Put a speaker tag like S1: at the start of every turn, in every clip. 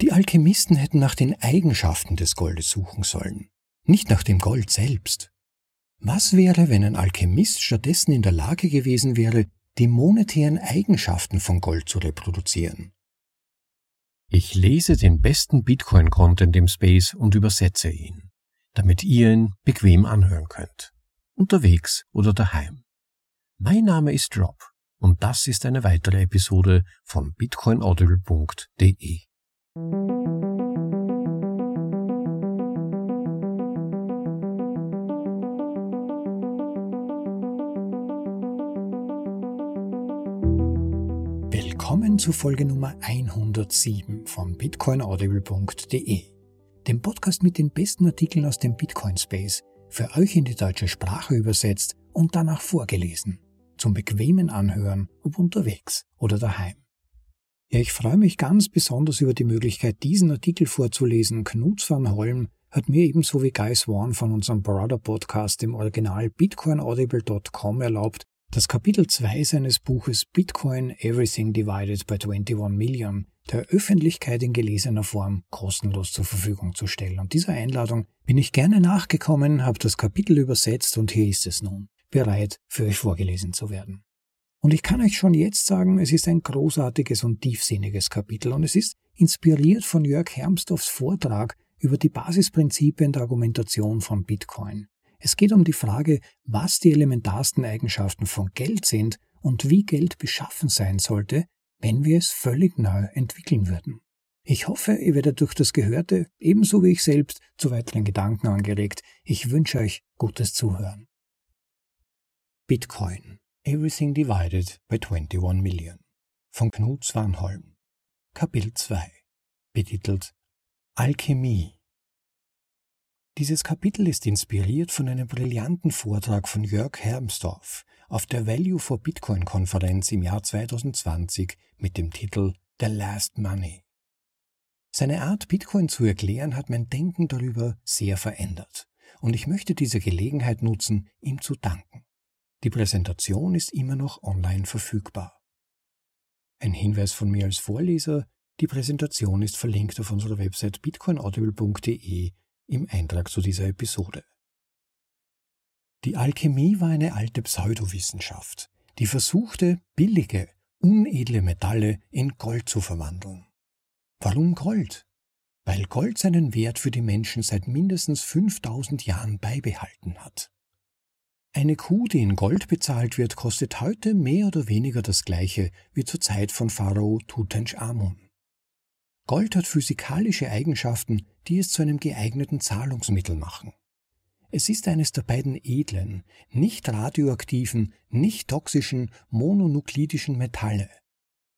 S1: Die Alchemisten hätten nach den Eigenschaften des Goldes suchen sollen, nicht nach dem Gold selbst. Was wäre, wenn ein Alchemist stattdessen in der Lage gewesen wäre, die monetären Eigenschaften von Gold zu reproduzieren? Ich lese den besten Bitcoin-Content im Space und übersetze ihn, damit ihr ihn bequem anhören könnt, unterwegs oder daheim. Mein Name ist Rob und das ist eine weitere Episode von bitcoinaudible.de. Willkommen zu Folge Nummer 107 von bitcoinaudible.de, dem Podcast mit den besten Artikeln aus dem Bitcoin Space, für euch in die deutsche Sprache übersetzt und danach vorgelesen, zum bequemen Anhören, ob unterwegs oder daheim. Ja, ich freue mich ganz besonders über die Möglichkeit, diesen Artikel vorzulesen. Knut van Holm hat mir ebenso wie Guy Swan von unserem Brother Podcast im Original bitcoinaudible.com erlaubt, das Kapitel 2 seines Buches Bitcoin Everything Divided by 21 Million der Öffentlichkeit in gelesener Form kostenlos zur Verfügung zu stellen. Und dieser Einladung bin ich gerne nachgekommen, habe das Kapitel übersetzt und hier ist es nun, bereit für euch vorgelesen zu werden. Und ich kann euch schon jetzt sagen, es ist ein großartiges und tiefsinniges Kapitel und es ist inspiriert von Jörg Hermsdorfs Vortrag über die Basisprinzipien der Argumentation von Bitcoin. Es geht um die Frage, was die elementarsten Eigenschaften von Geld sind und wie Geld beschaffen sein sollte, wenn wir es völlig neu entwickeln würden. Ich hoffe, ihr werdet durch das Gehörte, ebenso wie ich selbst, zu weiteren Gedanken angeregt. Ich wünsche euch gutes Zuhören. Bitcoin Everything Divided by 21 Million von Knut Swanholm Kapitel 2 betitelt Alchemie Dieses Kapitel ist inspiriert von einem brillanten Vortrag von Jörg Hermsdorf auf der Value for Bitcoin Konferenz im Jahr 2020 mit dem Titel The Last Money. Seine Art, Bitcoin zu erklären, hat mein Denken darüber sehr verändert und ich möchte diese Gelegenheit nutzen, ihm zu danken. Die Präsentation ist immer noch online verfügbar. Ein Hinweis von mir als Vorleser, die Präsentation ist verlinkt auf unserer Website bitcoinaudible.de im Eintrag zu dieser Episode. Die Alchemie war eine alte Pseudowissenschaft, die versuchte, billige, unedle Metalle in Gold zu verwandeln. Warum Gold? Weil Gold seinen Wert für die Menschen seit mindestens 5000 Jahren beibehalten hat. Eine Kuh, die in Gold bezahlt wird, kostet heute mehr oder weniger das gleiche wie zur Zeit von Pharao Tutanchamun. Gold hat physikalische Eigenschaften, die es zu einem geeigneten Zahlungsmittel machen. Es ist eines der beiden edlen, nicht radioaktiven, nicht toxischen, mononuklidischen Metalle.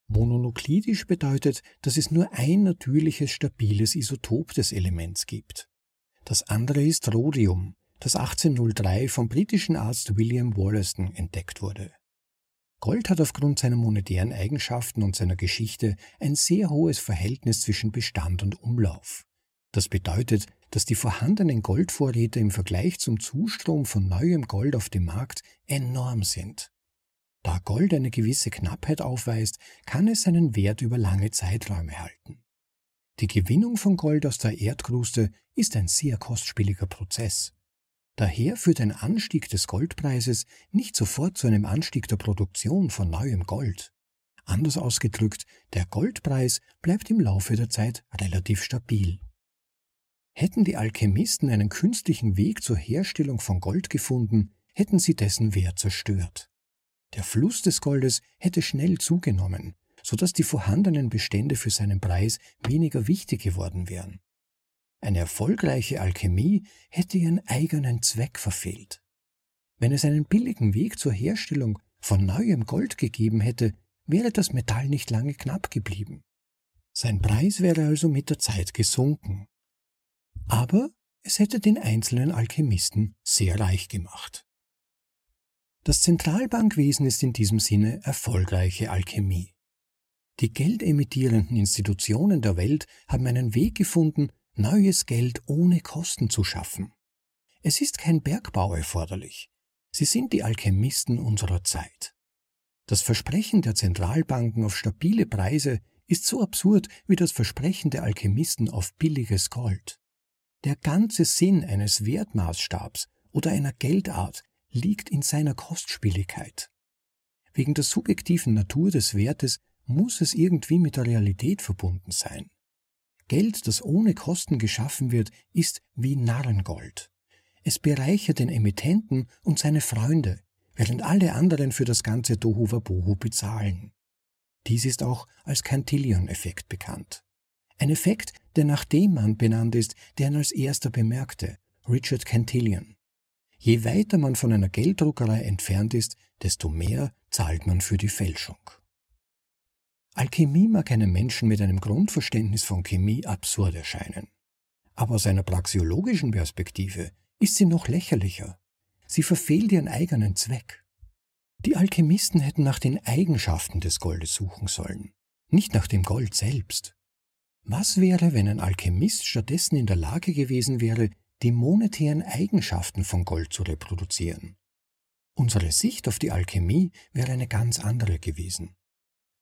S1: Mononuklidisch bedeutet, dass es nur ein natürliches, stabiles Isotop des Elements gibt. Das andere ist Rhodium, das 1803 vom britischen Arzt William Wollaston entdeckt wurde. Gold hat aufgrund seiner monetären Eigenschaften und seiner Geschichte ein sehr hohes Verhältnis zwischen Bestand und Umlauf. Das bedeutet, dass die vorhandenen Goldvorräte im Vergleich zum Zustrom von neuem Gold auf dem Markt enorm sind. Da Gold eine gewisse Knappheit aufweist, kann es seinen Wert über lange Zeiträume halten. Die Gewinnung von Gold aus der Erdkruste ist ein sehr kostspieliger Prozess. Daher führt ein Anstieg des Goldpreises nicht sofort zu einem Anstieg der Produktion von neuem Gold. Anders ausgedrückt, der Goldpreis bleibt im Laufe der Zeit relativ stabil. Hätten die Alchemisten einen künstlichen Weg zur Herstellung von Gold gefunden, hätten sie dessen Wert zerstört. Der Fluss des Goldes hätte schnell zugenommen, so dass die vorhandenen Bestände für seinen Preis weniger wichtig geworden wären. Eine erfolgreiche Alchemie hätte ihren eigenen Zweck verfehlt. Wenn es einen billigen Weg zur Herstellung von neuem Gold gegeben hätte, wäre das Metall nicht lange knapp geblieben. Sein Preis wäre also mit der Zeit gesunken. Aber es hätte den einzelnen Alchemisten sehr reich gemacht. Das Zentralbankwesen ist in diesem Sinne erfolgreiche Alchemie. Die geldemittierenden Institutionen der Welt haben einen Weg gefunden, neues Geld ohne Kosten zu schaffen. Es ist kein Bergbau erforderlich. Sie sind die Alchemisten unserer Zeit. Das Versprechen der Zentralbanken auf stabile Preise ist so absurd wie das Versprechen der Alchemisten auf billiges Gold. Der ganze Sinn eines Wertmaßstabs oder einer Geldart liegt in seiner Kostspieligkeit. Wegen der subjektiven Natur des Wertes muss es irgendwie mit der Realität verbunden sein. Geld, das ohne Kosten geschaffen wird, ist wie Narrengold. Es bereichert den Emittenten und seine Freunde, während alle anderen für das ganze Tohuwabohu bezahlen. Dies ist auch als Cantillon-Effekt bekannt. Ein Effekt, der nach dem Mann benannt ist, der ihn als erster bemerkte, Richard Cantillon. Je weiter man von einer Gelddruckerei entfernt ist, desto mehr zahlt man für die Fälschung. Alchemie mag einem Menschen mit einem Grundverständnis von Chemie absurd erscheinen. Aber aus einer praxiologischen Perspektive ist sie noch lächerlicher. Sie verfehlt ihren eigenen Zweck. Die Alchemisten hätten nach den Eigenschaften des Goldes suchen sollen, nicht nach dem Gold selbst. Was wäre, wenn ein Alchemist stattdessen in der Lage gewesen wäre, die monetären Eigenschaften von Gold zu reproduzieren? Unsere Sicht auf die Alchemie wäre eine ganz andere gewesen.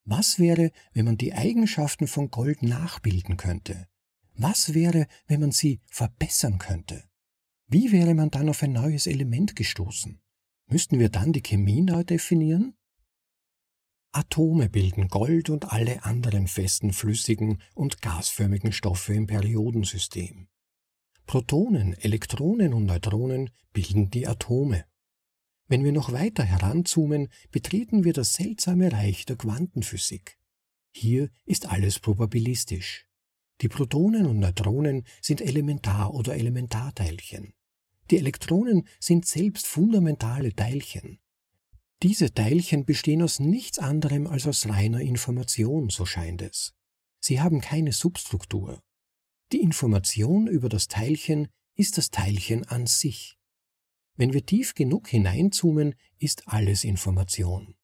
S1: Was wäre, wenn man die Eigenschaften von Gold nachbilden könnte? Was wäre, wenn man sie verbessern könnte? Wie wäre man dann auf ein neues Element gestoßen? Müssten wir dann die Chemie neu definieren? Atome bilden Gold und alle anderen festen, flüssigen und gasförmigen Stoffe im Periodensystem. Protonen, Elektronen und Neutronen bilden die Atome. Wenn wir noch weiter heranzoomen, betreten wir das seltsame Reich der Quantenphysik. Hier ist alles probabilistisch. Die Protonen und Neutronen sind Elementar- oder Elementarteilchen. Die Elektronen sind selbst fundamentale Teilchen. Diese Teilchen bestehen aus nichts anderem als aus reiner Information, so scheint es. Sie haben keine Substruktur. Die Information über das Teilchen ist das Teilchen an sich. Wenn wir tief genug hineinzoomen, ist alles Information.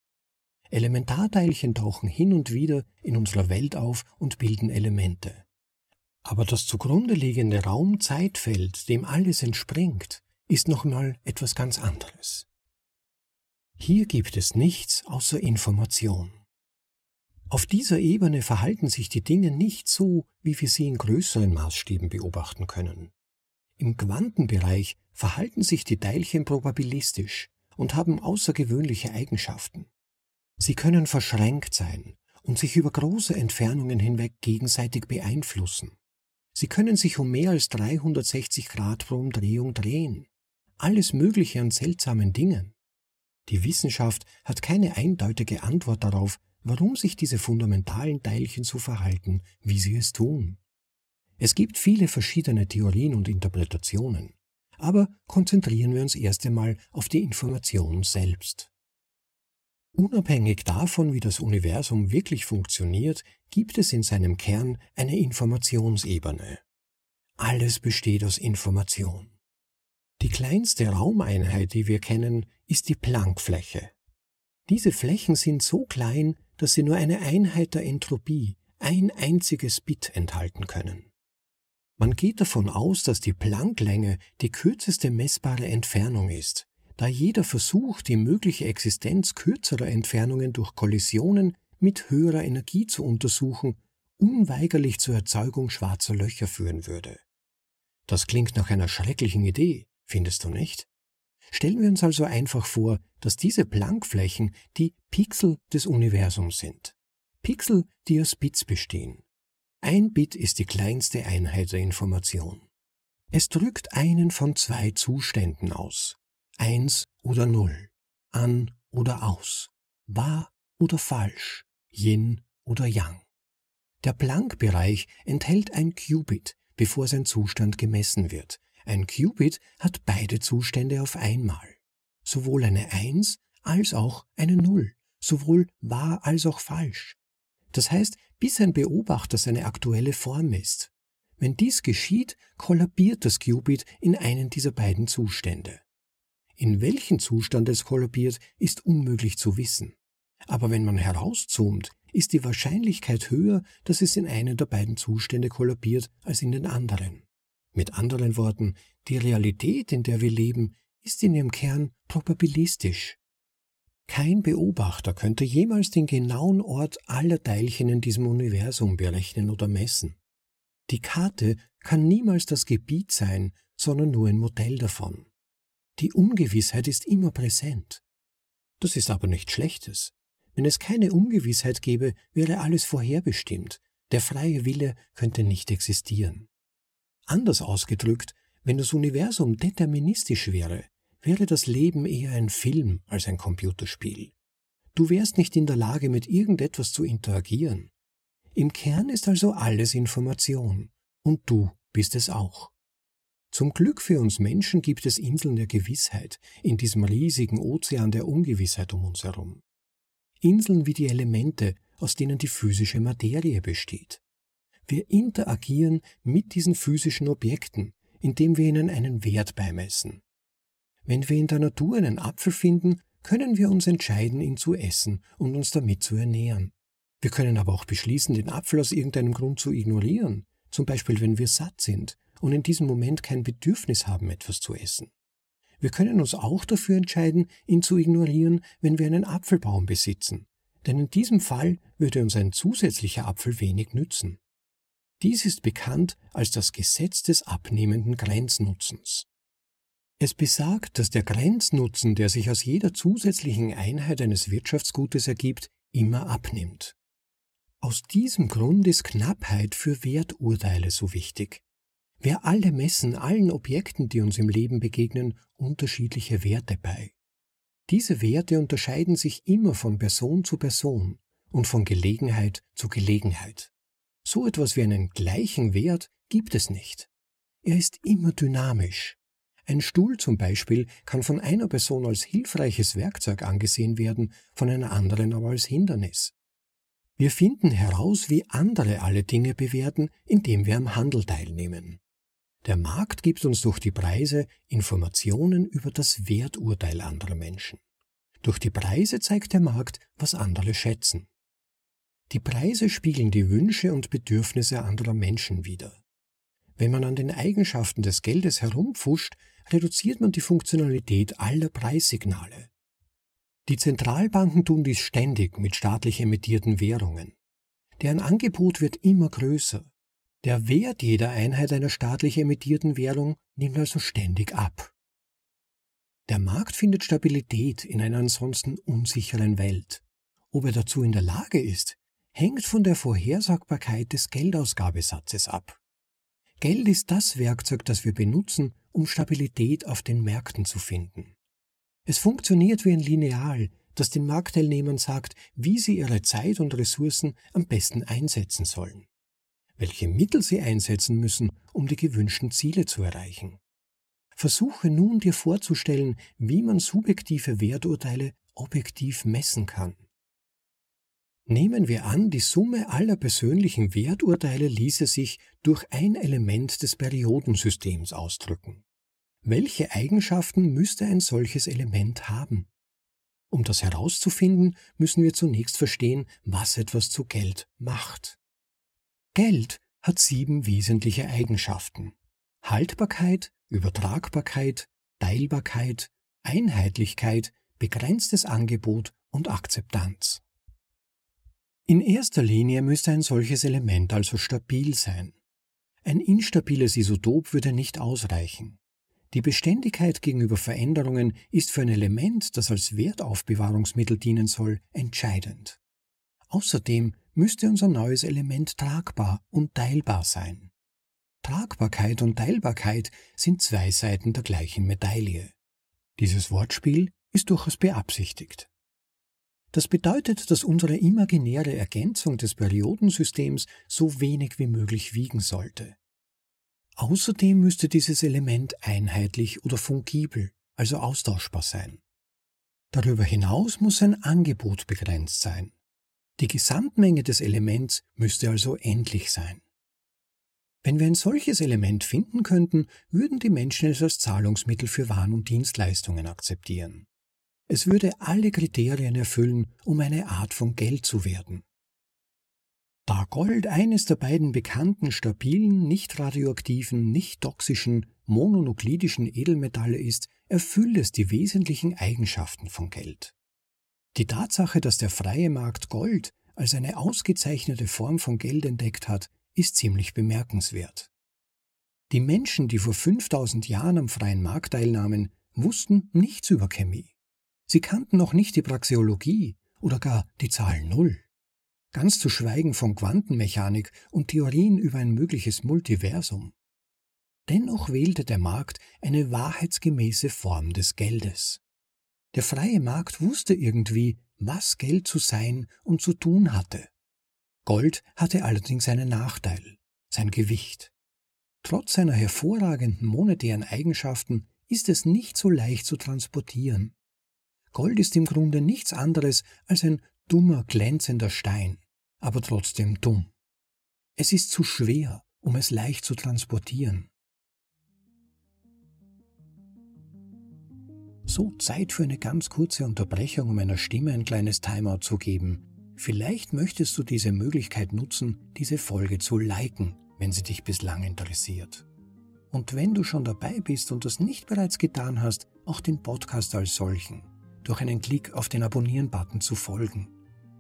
S1: Elementarteilchen tauchen hin und wieder in unserer Welt auf und bilden Elemente. Aber das zugrunde liegende Raum-Zeitfeld, dem alles entspringt, ist nochmal etwas ganz anderes. Hier gibt es nichts außer Information. Auf dieser Ebene verhalten sich die Dinge nicht so, wie wir sie in größeren Maßstäben beobachten können. Im Quantenbereich verhalten sich die Teilchen probabilistisch und haben außergewöhnliche Eigenschaften. Sie können verschränkt sein und sich über große Entfernungen hinweg gegenseitig beeinflussen. Sie können sich um mehr als 360 Grad pro Umdrehung drehen. Alles Mögliche an seltsamen Dingen. Die Wissenschaft hat keine eindeutige Antwort darauf, warum sich diese fundamentalen Teilchen so verhalten, wie sie es tun. Es gibt viele verschiedene Theorien und Interpretationen, aber konzentrieren wir uns erst einmal auf die Information selbst. Unabhängig davon, wie das Universum wirklich funktioniert, gibt es in seinem Kern eine Informationsebene. Alles besteht aus Information. Die kleinste Raumeinheit, die wir kennen, ist die Planckfläche. Diese Flächen sind so klein, dass sie nur eine Einheit der Entropie, ein einziges Bit enthalten können. Man geht davon aus, dass die Plancklänge die kürzeste messbare Entfernung ist, da jeder Versuch, die mögliche Existenz kürzerer Entfernungen durch Kollisionen mit höherer Energie zu untersuchen, unweigerlich zur Erzeugung schwarzer Löcher führen würde. Das klingt nach einer schrecklichen Idee, findest du nicht? Stellen wir uns also einfach vor, dass diese Planckflächen die Pixel des Universums sind. Pixel, die aus Bits bestehen. Ein Bit ist die kleinste Einheit der Information. Es drückt einen von zwei Zuständen aus eins oder null, an oder aus, wahr oder falsch, Yin oder Yang. Der Planck-Bereich enthält ein Qubit, bevor sein Zustand gemessen wird. Ein Qubit hat beide Zustände auf einmal. Sowohl eine Eins als auch eine Null, sowohl wahr als auch falsch. Das heißt, bis ein Beobachter seine aktuelle Form misst. Wenn dies geschieht, kollabiert das Qubit in einen dieser beiden Zustände. In welchen Zustand es kollabiert, ist unmöglich zu wissen. Aber wenn man herauszoomt, ist die Wahrscheinlichkeit höher, dass es in einen der beiden Zustände kollabiert als in den anderen. Mit anderen Worten, die Realität, in der wir leben, ist in ihrem Kern probabilistisch. Kein Beobachter könnte jemals den genauen Ort aller Teilchen in diesem Universum berechnen oder messen. Die Karte kann niemals das Gebiet sein, sondern nur ein Modell davon. Die Ungewissheit ist immer präsent. Das ist aber nichts Schlechtes. Wenn es keine Ungewissheit gäbe, wäre alles vorherbestimmt. Der freie Wille könnte nicht existieren. Anders ausgedrückt, wenn das Universum deterministisch wäre, wäre das Leben eher ein Film als ein Computerspiel. Du wärst nicht in der Lage, mit irgendetwas zu interagieren. Im Kern ist also alles Information, und du bist es auch. Zum Glück für uns Menschen gibt es Inseln der Gewissheit in diesem riesigen Ozean der Ungewissheit um uns herum. Inseln wie die Elemente, aus denen die physische Materie besteht. Wir interagieren mit diesen physischen Objekten, indem wir ihnen einen Wert beimessen. Wenn wir in der Natur einen Apfel finden, können wir uns entscheiden, ihn zu essen und uns damit zu ernähren. Wir können aber auch beschließen, den Apfel aus irgendeinem Grund zu ignorieren, zum Beispiel wenn wir satt sind und in diesem Moment kein Bedürfnis haben, etwas zu essen. Wir können uns auch dafür entscheiden, ihn zu ignorieren, wenn wir einen Apfelbaum besitzen, denn in diesem Fall würde uns ein zusätzlicher Apfel wenig nützen. Dies ist bekannt als das Gesetz des abnehmenden Grenznutzens. Es besagt, dass der Grenznutzen, der sich aus jeder zusätzlichen Einheit eines Wirtschaftsgutes ergibt, immer abnimmt. Aus diesem Grund ist Knappheit für Werturteile so wichtig. Wir alle messen allen Objekten, die uns im Leben begegnen, unterschiedliche Werte bei. Diese Werte unterscheiden sich immer von Person zu Person und von Gelegenheit zu Gelegenheit. So etwas wie einen gleichen Wert gibt es nicht. Er ist immer dynamisch. Ein Stuhl zum Beispiel kann von einer Person als hilfreiches Werkzeug angesehen werden, von einer anderen aber als Hindernis. Wir finden heraus, wie andere alle Dinge bewerten, indem wir am Handel teilnehmen. Der Markt gibt uns durch die Preise Informationen über das Werturteil anderer Menschen. Durch die Preise zeigt der Markt, was andere schätzen. Die Preise spiegeln die Wünsche und Bedürfnisse anderer Menschen wider. Wenn man an den Eigenschaften des Geldes herumpfuscht, reduziert man die Funktionalität aller Preissignale. Die Zentralbanken tun dies ständig mit staatlich emittierten Währungen. Deren Angebot wird immer größer. Der Wert jeder Einheit einer staatlich emittierten Währung nimmt also ständig ab. Der Markt findet Stabilität in einer ansonsten unsicheren Welt. Ob er dazu in der Lage ist, hängt von der Vorhersagbarkeit des Geldausgabesatzes ab. Geld ist das Werkzeug, das wir benutzen, um Stabilität auf den Märkten zu finden. Es funktioniert wie ein Lineal, das den Marktteilnehmern sagt, wie sie ihre Zeit und Ressourcen am besten einsetzen sollen welche Mittel sie einsetzen müssen, um die gewünschten Ziele zu erreichen. Versuche nun dir vorzustellen, wie man subjektive Werturteile objektiv messen kann. Nehmen wir an, die Summe aller persönlichen Werturteile ließe sich durch ein Element des Periodensystems ausdrücken. Welche Eigenschaften müsste ein solches Element haben? Um das herauszufinden, müssen wir zunächst verstehen, was etwas zu Geld macht. Geld hat sieben wesentliche Eigenschaften. Haltbarkeit, Übertragbarkeit, Teilbarkeit, Einheitlichkeit, begrenztes Angebot und Akzeptanz. In erster Linie müsste ein solches Element also stabil sein. Ein instabiles Isotop würde nicht ausreichen. Die Beständigkeit gegenüber Veränderungen ist für ein Element, das als Wertaufbewahrungsmittel dienen soll, entscheidend. Außerdem müsste unser neues Element tragbar und teilbar sein. Tragbarkeit und Teilbarkeit sind zwei Seiten der gleichen Medaille. Dieses Wortspiel ist durchaus beabsichtigt. Das bedeutet, dass unsere imaginäre Ergänzung des Periodensystems so wenig wie möglich wiegen sollte. Außerdem müsste dieses Element einheitlich oder fungibel, also austauschbar sein. Darüber hinaus muss sein Angebot begrenzt sein. Die Gesamtmenge des Elements müsste also endlich sein. Wenn wir ein solches Element finden könnten, würden die Menschen es als Zahlungsmittel für Waren und Dienstleistungen akzeptieren. Es würde alle Kriterien erfüllen, um eine Art von Geld zu werden. Da Gold eines der beiden bekannten stabilen, nicht radioaktiven, nicht toxischen, mononuklidischen Edelmetalle ist, erfüllt es die wesentlichen Eigenschaften von Geld. Die Tatsache, dass der freie Markt Gold als eine ausgezeichnete Form von Geld entdeckt hat, ist ziemlich bemerkenswert. Die Menschen, die vor 5000 Jahren am freien Markt teilnahmen, wussten nichts über Chemie. Sie kannten noch nicht die Praxeologie oder gar die Zahl Null. Ganz zu schweigen von Quantenmechanik und Theorien über ein mögliches Multiversum. Dennoch wählte der Markt eine wahrheitsgemäße Form des Geldes. Der freie Markt wusste irgendwie, was Geld zu sein und zu tun hatte. Gold hatte allerdings einen Nachteil, sein Gewicht. Trotz seiner hervorragenden monetären Eigenschaften ist es nicht so leicht zu transportieren. Gold ist im Grunde nichts anderes als ein dummer, glänzender Stein, aber trotzdem dumm. Es ist zu schwer, um es leicht zu transportieren. So Zeit für eine ganz kurze Unterbrechung, um meiner Stimme ein kleines Timeout zu geben. Vielleicht möchtest du diese Möglichkeit nutzen, diese Folge zu liken wenn sie dich bislang interessiert. Und wenn du schon dabei bist und das nicht bereits getan hast, auch den Podcast als solchen, durch einen Klick auf den Abonnieren-Button zu folgen.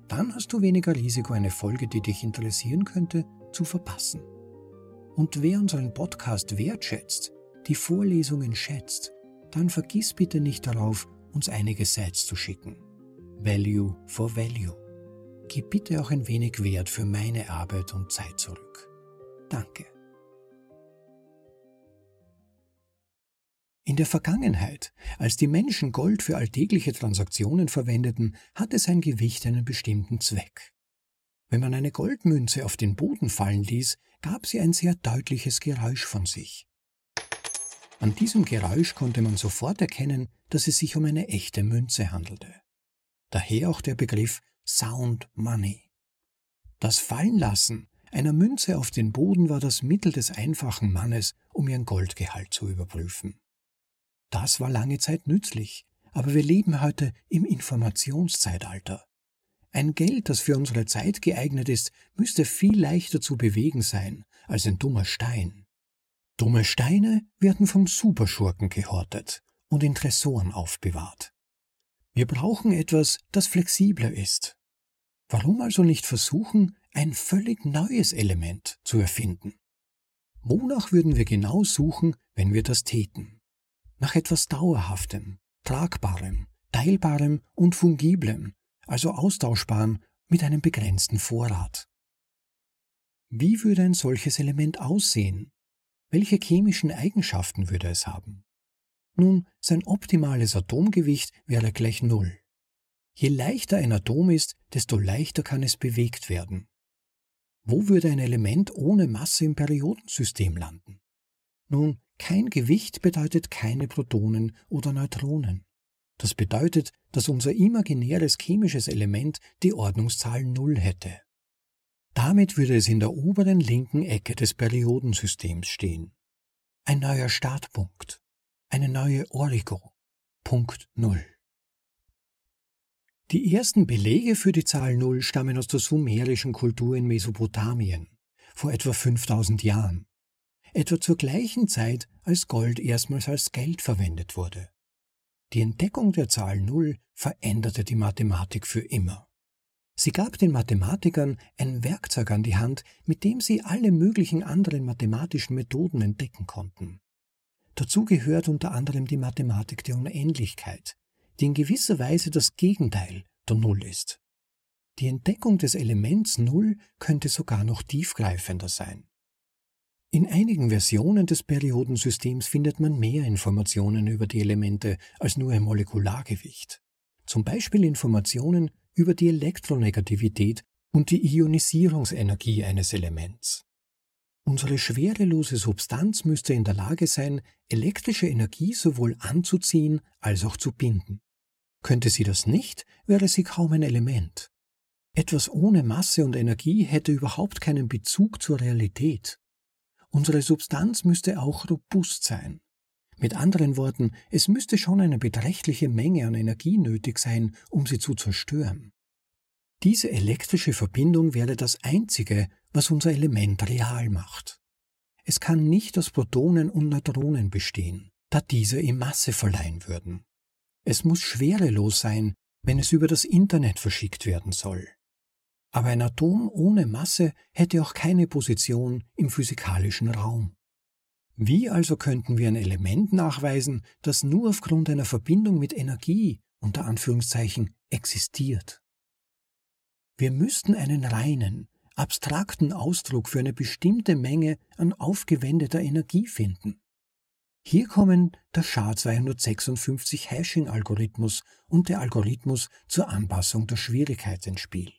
S1: Dann hast du weniger Risiko, eine Folge, die dich interessieren könnte, zu verpassen. Und wer unseren Podcast wertschätzt, die Vorlesungen schätzt, dann vergiss bitte nicht darauf, uns einige Sites zu schicken. Value for Value. Gib bitte auch ein wenig Wert für meine Arbeit und Zeit zurück. Danke. In der Vergangenheit, als die Menschen Gold für alltägliche Transaktionen verwendeten, hatte sein Gewicht einen bestimmten Zweck. Wenn man eine Goldmünze auf den Boden fallen ließ, gab sie ein sehr deutliches Geräusch von sich. An diesem Geräusch konnte man sofort erkennen, dass es sich um eine echte Münze handelte. Daher auch der Begriff Sound Money. Das Fallenlassen einer Münze auf den Boden war das Mittel des einfachen Mannes, um ihren Goldgehalt zu überprüfen. Das war lange Zeit nützlich, aber wir leben heute im Informationszeitalter. Ein Geld, das für unsere Zeit geeignet ist, müsste viel leichter zu bewegen sein als ein dummer Stein. Dumme Steine werden vom Superschurken gehortet und in Tresoren aufbewahrt. Wir brauchen etwas, das flexibler ist. Warum also nicht versuchen, ein völlig neues Element zu erfinden. Wonach würden wir genau suchen, wenn wir das täten? Nach etwas Dauerhaftem, Tragbarem, Teilbarem und Fungiblem, also austauschbaren mit einem begrenzten Vorrat. Wie würde ein solches Element aussehen? Welche chemischen Eigenschaften würde es haben? Nun, sein optimales Atomgewicht wäre gleich Null. Je leichter ein Atom ist, desto leichter kann es bewegt werden. Wo würde ein Element ohne Masse im Periodensystem landen? Nun, kein Gewicht bedeutet keine Protonen oder Neutronen. Das bedeutet, dass unser imaginäres chemisches Element die Ordnungszahl Null hätte. Damit würde es in der oberen linken Ecke des Periodensystems stehen. Ein neuer Startpunkt. Eine neue Origo. Punkt Null. Die ersten Belege für die Zahl Null stammen aus der sumerischen Kultur in Mesopotamien vor etwa 5000 Jahren, etwa zur gleichen Zeit, als Gold erstmals als Geld verwendet wurde. Die Entdeckung der Zahl Null veränderte die Mathematik für immer. Sie gab den Mathematikern ein Werkzeug an die Hand, mit dem sie alle möglichen anderen mathematischen Methoden entdecken konnten. Dazu gehört unter anderem die Mathematik der Unendlichkeit, die in gewisser Weise das Gegenteil der Null ist. Die Entdeckung des Elements Null könnte sogar noch tiefgreifender sein. In einigen Versionen des Periodensystems findet man mehr Informationen über die Elemente als nur ein Molekulargewicht. Zum Beispiel Informationen über die Elektronegativität und die Ionisierungsenergie eines Elements. Unsere schwerelose Substanz müsste in der Lage sein, elektrische Energie sowohl anzuziehen als auch zu binden. Könnte sie das nicht, wäre sie kaum ein Element. Etwas ohne Masse und Energie hätte überhaupt keinen Bezug zur Realität. Unsere Substanz müsste auch robust sein. Mit anderen Worten, es müsste schon eine beträchtliche Menge an Energie nötig sein, um sie zu zerstören. Diese elektrische Verbindung wäre das Einzige, was unser Element real macht. Es kann nicht aus Protonen und Neutronen bestehen, da diese ihm Masse verleihen würden. Es muss schwerelos sein, wenn es über das Internet verschickt werden soll. Aber ein Atom ohne Masse hätte auch keine Position im physikalischen Raum. Wie also könnten wir ein Element nachweisen, das nur aufgrund einer Verbindung mit Energie unter Anführungszeichen existiert? Wir müssten einen reinen, abstrakten Ausdruck für eine bestimmte Menge an aufgewendeter Energie finden. Hier kommen der SHA-256-Hashing-Algorithmus und der Algorithmus zur Anpassung der Schwierigkeit ins Spiel.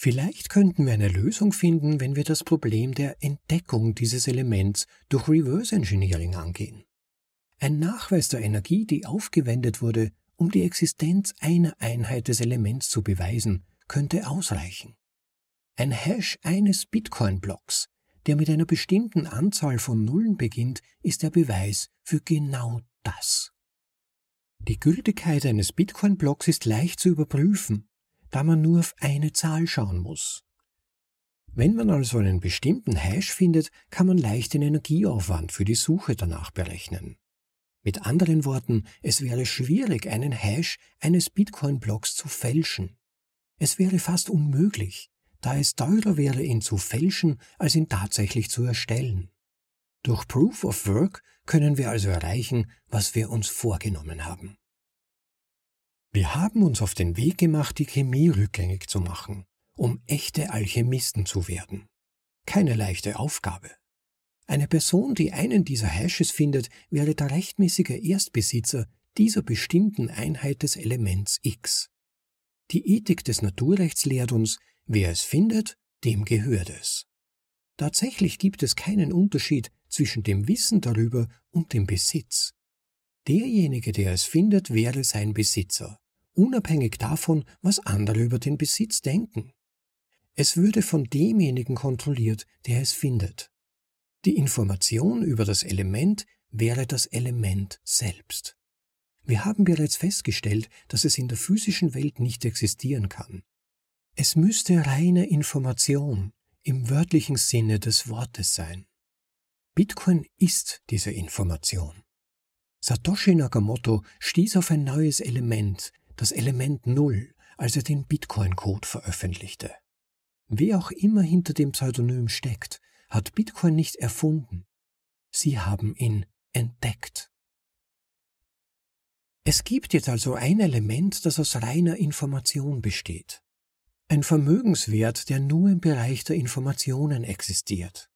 S1: Vielleicht könnten wir eine Lösung finden, wenn wir das Problem der Entdeckung dieses Elements durch Reverse Engineering angehen. Ein Nachweis der Energie, die aufgewendet wurde, um die Existenz einer Einheit des Elements zu beweisen, könnte ausreichen. Ein Hash eines Bitcoin-Blocks, der mit einer bestimmten Anzahl von Nullen beginnt, ist der Beweis für genau das. Die Gültigkeit eines Bitcoin-Blocks ist leicht zu überprüfen, da man nur auf eine Zahl schauen muss. Wenn man also einen bestimmten Hash findet, kann man leicht den Energieaufwand für die Suche danach berechnen. Mit anderen Worten, es wäre schwierig, einen Hash eines Bitcoin-Blocks zu fälschen. Es wäre fast unmöglich, da es teurer wäre, ihn zu fälschen, als ihn tatsächlich zu erstellen. Durch Proof of Work können wir also erreichen, was wir uns vorgenommen haben. Wir haben uns auf den Weg gemacht, die Chemie rückgängig zu machen, um echte Alchemisten zu werden. Keine leichte Aufgabe. Eine Person, die einen dieser Hashes findet, wäre der rechtmäßige Erstbesitzer dieser bestimmten Einheit des Elements X. Die Ethik des Naturrechts lehrt uns, wer es findet, dem gehört es. Tatsächlich gibt es keinen Unterschied zwischen dem Wissen darüber und dem Besitz. Derjenige, der es findet, wäre sein Besitzer, unabhängig davon, was andere über den Besitz denken. Es würde von demjenigen kontrolliert, der es findet. Die Information über das Element wäre das Element selbst. Wir haben bereits festgestellt, dass es in der physischen Welt nicht existieren kann. Es müsste reine Information im wörtlichen Sinne des Wortes sein. Bitcoin ist diese Information. Satoshi Nakamoto stieß auf ein neues Element, das Element Null, als er den Bitcoin-Code veröffentlichte. Wer auch immer hinter dem Pseudonym steckt, hat Bitcoin nicht erfunden. Sie haben ihn entdeckt. Es gibt jetzt also ein Element, das aus reiner Information besteht. Ein Vermögenswert, der nur im Bereich der Informationen existiert.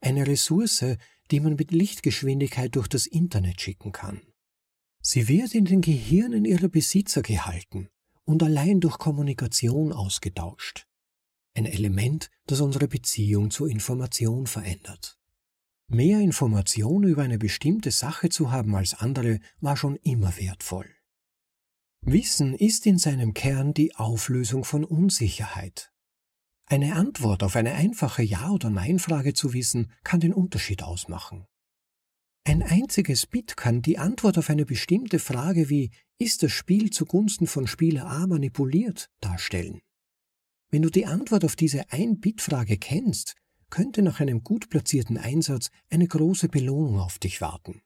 S1: Eine Ressource, die man mit Lichtgeschwindigkeit durch das Internet schicken kann. Sie wird in den Gehirnen ihrer Besitzer gehalten und allein durch Kommunikation ausgetauscht. Ein Element, das unsere Beziehung zur Information verändert. Mehr Information über eine bestimmte Sache zu haben als andere war schon immer wertvoll. Wissen ist in seinem Kern die Auflösung von Unsicherheit. Eine Antwort auf eine einfache Ja- oder Nein-Frage zu wissen, kann den Unterschied ausmachen. Ein einziges Bit kann die Antwort auf eine bestimmte Frage wie ist das Spiel zugunsten von Spieler A manipuliert darstellen. Wenn du die Antwort auf diese Ein-Bit-Frage kennst, könnte nach einem gut platzierten Einsatz eine große Belohnung auf dich warten.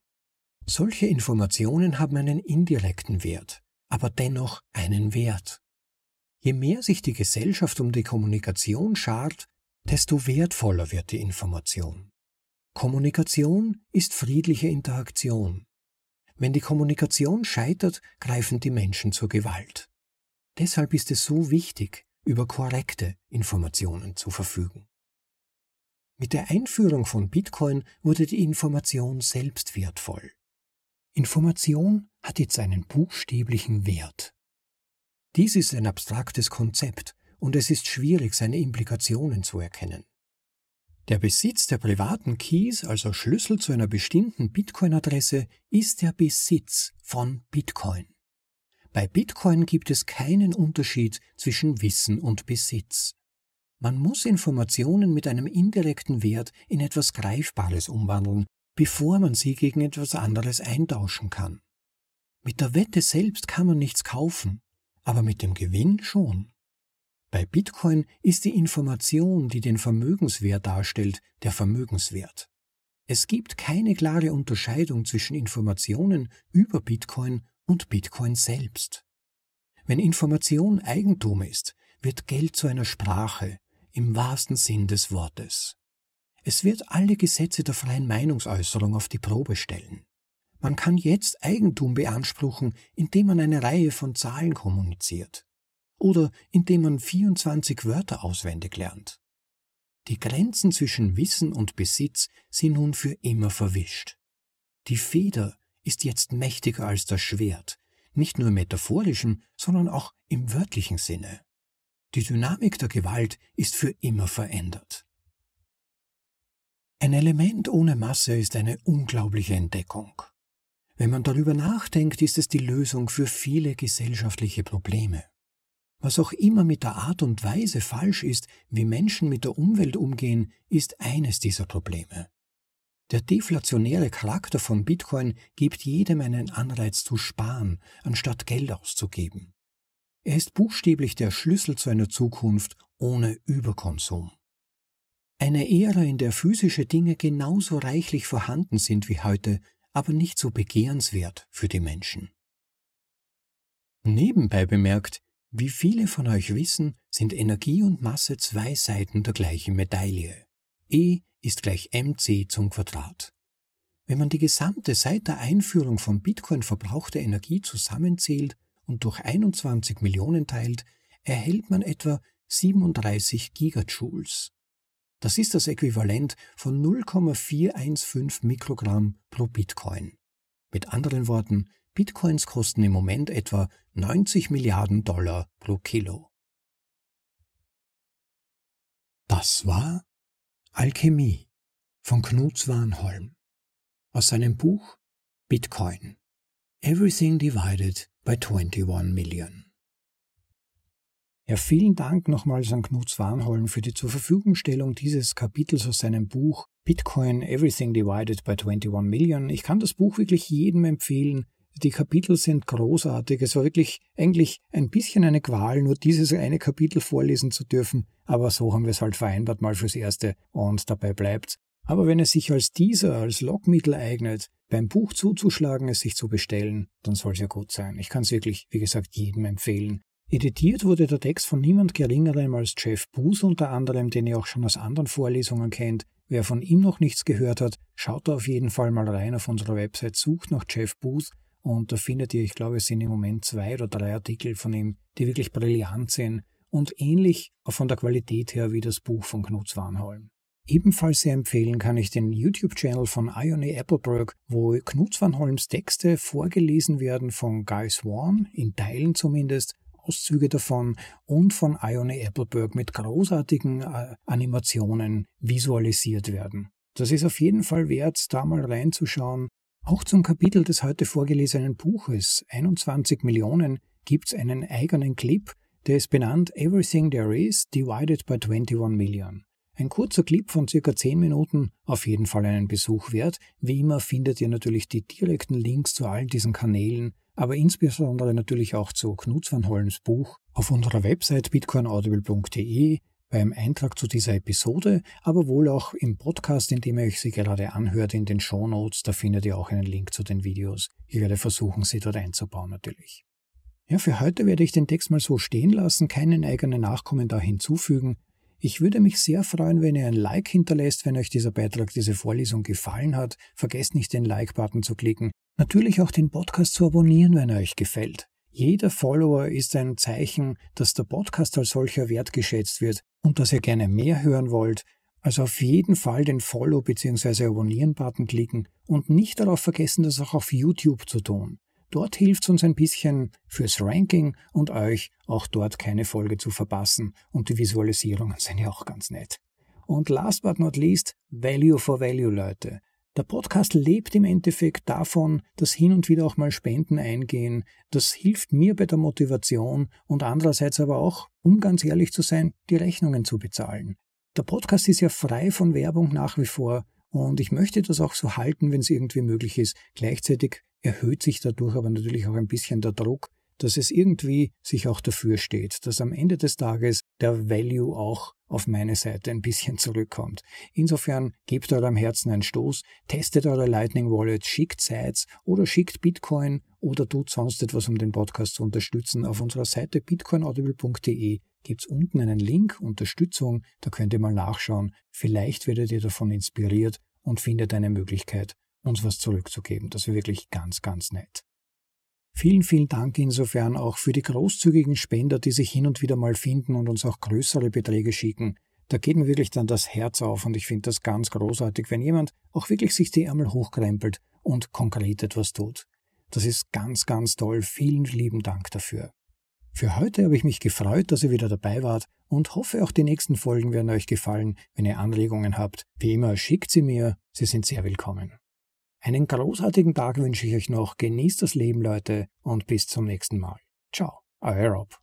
S1: Solche Informationen haben einen indirekten Wert, aber dennoch einen Wert. Je mehr sich die Gesellschaft um die Kommunikation schart, desto wertvoller wird die Information. Kommunikation ist friedliche Interaktion. Wenn die Kommunikation scheitert, greifen die Menschen zur Gewalt. Deshalb ist es so wichtig, über korrekte Informationen zu verfügen. Mit der Einführung von Bitcoin wurde die Information selbst wertvoll. Information hat jetzt einen buchstäblichen Wert. Dies ist ein abstraktes Konzept und es ist schwierig, seine Implikationen zu erkennen. Der Besitz der privaten Keys, also Schlüssel zu einer bestimmten Bitcoin-Adresse, ist der Besitz von Bitcoin. Bei Bitcoin gibt es keinen Unterschied zwischen Wissen und Besitz. Man muss Informationen mit einem indirekten Wert in etwas Greifbares umwandeln, bevor man sie gegen etwas anderes eintauschen kann. Mit der Wette selbst kann man nichts kaufen, aber mit dem Gewinn schon. Bei Bitcoin ist die Information, die den Vermögenswert darstellt, der Vermögenswert. Es gibt keine klare Unterscheidung zwischen Informationen über Bitcoin und Bitcoin selbst. Wenn Information Eigentum ist, wird Geld zu einer Sprache im wahrsten Sinn des Wortes. Es wird alle Gesetze der freien Meinungsäußerung auf die Probe stellen. Man kann jetzt Eigentum beanspruchen, indem man eine Reihe von Zahlen kommuniziert oder indem man 24 Wörter auswendig lernt. Die Grenzen zwischen Wissen und Besitz sind nun für immer verwischt. Die Feder ist jetzt mächtiger als das Schwert, nicht nur im metaphorischen, sondern auch im wörtlichen Sinne. Die Dynamik der Gewalt ist für immer verändert. Ein Element ohne Masse ist eine unglaubliche Entdeckung. Wenn man darüber nachdenkt, ist es die Lösung für viele gesellschaftliche Probleme. Was auch immer mit der Art und Weise falsch ist, wie Menschen mit der Umwelt umgehen, ist eines dieser Probleme. Der deflationäre Charakter von Bitcoin gibt jedem einen Anreiz zu sparen, anstatt Geld auszugeben. Er ist buchstäblich der Schlüssel zu einer Zukunft ohne Überkonsum. Eine Ära, in der physische Dinge genauso reichlich vorhanden sind wie heute, aber nicht so begehrenswert für die Menschen. Nebenbei bemerkt, wie viele von euch wissen, sind Energie und Masse zwei Seiten der gleichen Medaille. E ist gleich mc zum Quadrat. Wenn man die gesamte seit der Einführung von Bitcoin verbrauchte Energie zusammenzählt und durch 21 Millionen teilt, erhält man etwa 37 Gigajoules. Das ist das Äquivalent von 0,415 Mikrogramm pro Bitcoin. Mit anderen Worten, Bitcoins kosten im Moment etwa 90 Milliarden Dollar pro Kilo. Das war Alchemie von Knut Swanholm aus seinem Buch Bitcoin Everything Divided by 21 Million. Ja, vielen Dank nochmals an Knut Swanholm für die zur Verfügungstellung dieses Kapitels aus seinem Buch Bitcoin Everything Divided by 21 Million. Ich kann das Buch wirklich jedem empfehlen. Die Kapitel sind großartig. Es war wirklich eigentlich ein bisschen eine Qual, nur dieses eine Kapitel vorlesen zu dürfen. Aber so haben wir es halt vereinbart mal fürs Erste und dabei bleibt's. Aber wenn es sich als dieser, als Lockmittel eignet, beim Buch zuzuschlagen, es sich zu bestellen, dann soll es ja gut sein. Ich kann es wirklich, wie gesagt, jedem empfehlen. Editiert wurde der Text von niemand Geringerem als Jeff Booth unter anderem, den ihr auch schon aus anderen Vorlesungen kennt. Wer von ihm noch nichts gehört hat, schaut da auf jeden Fall mal rein auf unserer Website, sucht nach Jeff Booth und da findet ihr, ich glaube, es sind im Moment zwei oder drei Artikel von ihm, die wirklich brillant sind und ähnlich von der Qualität her wie das Buch von Knut Swanholm. Ebenfalls sehr empfehlen kann ich den YouTube-Channel von Ione Appleberg, wo Knut Swanholms Texte vorgelesen werden von Guy Swan, in Teilen zumindest, Auszüge davon und von Ione Appleberg mit großartigen äh, Animationen visualisiert werden. Das ist auf jeden Fall wert, da mal reinzuschauen. Auch zum Kapitel des heute vorgelesenen Buches 21 Millionen gibt's einen eigenen Clip, der ist benannt Everything There Is Divided by 21 Million. Ein kurzer Clip von circa 10 Minuten, auf jeden Fall einen Besuch wert. Wie immer findet ihr natürlich die direkten Links zu all diesen Kanälen, aber insbesondere natürlich auch zu Knut van Holms Buch auf unserer Website bitcoinaudible.de beim Eintrag zu dieser Episode, aber wohl auch im Podcast, in dem ihr euch sie gerade anhört, in den Show Notes, da findet ihr auch einen Link zu den Videos. Ich werde versuchen, sie dort einzubauen natürlich. Ja, für heute werde ich den Text mal so stehen lassen, keinen eigenen Nachkommentar hinzufügen. Ich würde mich sehr freuen, wenn ihr ein Like hinterlässt, wenn euch dieser Beitrag, diese Vorlesung gefallen hat. Vergesst nicht, den Like-Button zu klicken. Natürlich auch den Podcast zu abonnieren, wenn er euch gefällt. Jeder Follower ist ein Zeichen, dass der Podcast als solcher wertgeschätzt wird und dass ihr gerne mehr hören wollt, also auf jeden Fall den Follow- bzw. Abonnieren-Button klicken und nicht darauf vergessen, das auch auf YouTube zu tun. Dort hilft es uns ein bisschen fürs Ranking und euch auch dort keine Folge zu verpassen und die Visualisierungen sind ja auch ganz nett. Und last but not least, Value for Value, Leute. Der Podcast lebt im Endeffekt davon, dass hin und wieder auch mal Spenden eingehen. Das hilft mir bei der Motivation und andererseits aber auch, um ganz ehrlich zu sein, die Rechnungen zu bezahlen. Der Podcast ist ja frei von Werbung nach wie vor und ich möchte das auch so halten, wenn es irgendwie möglich ist. Gleichzeitig erhöht sich dadurch aber natürlich auch ein bisschen der Druck, dass es irgendwie sich auch dafür steht, dass am Ende des Tages der Value auch auf meine Seite ein bisschen zurückkommt. Insofern gebt eurem Herzen einen Stoß, testet eure Lightning Wallet, schickt Sites oder schickt Bitcoin oder tut sonst etwas, um den Podcast zu unterstützen. Auf unserer Seite bitcoinaudible.de gibt es unten einen Link, Unterstützung, da könnt ihr mal nachschauen. Vielleicht werdet ihr davon inspiriert und findet eine Möglichkeit, uns was zurückzugeben. Das wäre wirklich ganz, ganz nett. Vielen, vielen Dank insofern auch für die großzügigen Spender, die sich hin und wieder mal finden und uns auch größere Beträge schicken. Da geht mir wirklich dann das Herz auf und ich finde das ganz großartig, wenn jemand auch wirklich sich die Ärmel hochkrempelt und konkret etwas tut. Das ist ganz, ganz toll. Vielen lieben Dank dafür. Für heute habe ich mich gefreut, dass ihr wieder dabei wart und hoffe auch die nächsten Folgen werden euch gefallen. Wenn ihr Anregungen habt, wie immer schickt sie mir, sie sind sehr willkommen. Einen großartigen Tag wünsche ich euch noch. Genießt das Leben, Leute, und bis zum nächsten Mal. Ciao, euer Rob.